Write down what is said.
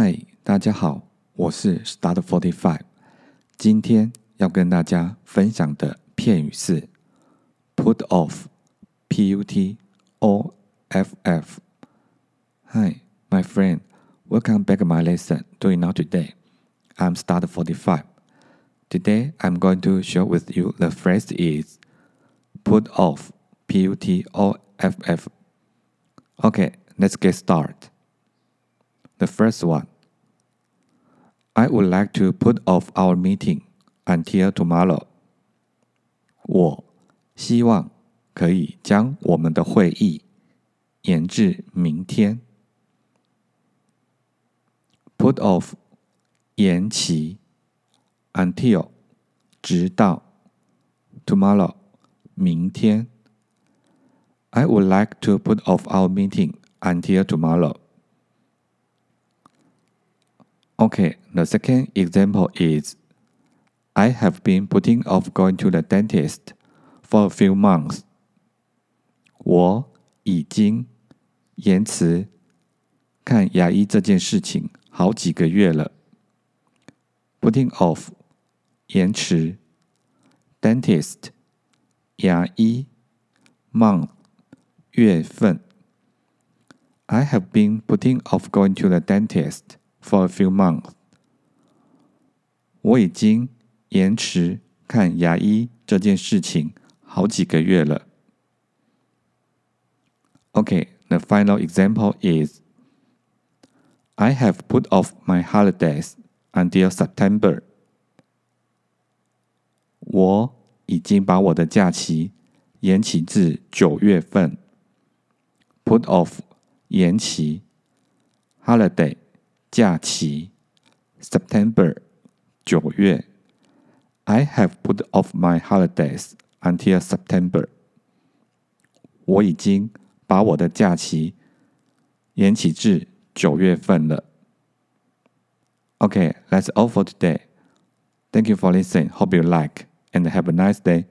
嗨，大家好，我是 Start Forty Five。今天要跟大家分享的片语是 put off，p u t o f f。Hi, my friend, welcome back to my lesson. Doing now today, I'm Start Forty Five. Today, I'm going to share with you the phrase is put off, p u t o f f. Okay, let's get started. The first one. I would like to put off our meeting until tomorrow. 我希望可以将我们的会议延至明天。Put off 延期，until 直到，tomorrow 明天。I would like to put off our meeting until tomorrow. Okay, the second example is I have been putting off going to the dentist for a few months. 我已经延迟看牙医这件事情好几个月了。Putting off 延迟，dentist 牙医，month 月份。I have been putting off going to the dentist for a few months. 我已经延迟看牙医这件事情好几个月了。Okay, the final example is I have put off my holidays until September. 我已经把我的假期延期至九月份。Put off 延期，holiday 假期，September 九月。I have put off my holidays until September。我已经把我的假期延期至九月份了。Okay, that's all for today. Thank you for listening. Hope you like and have a nice day.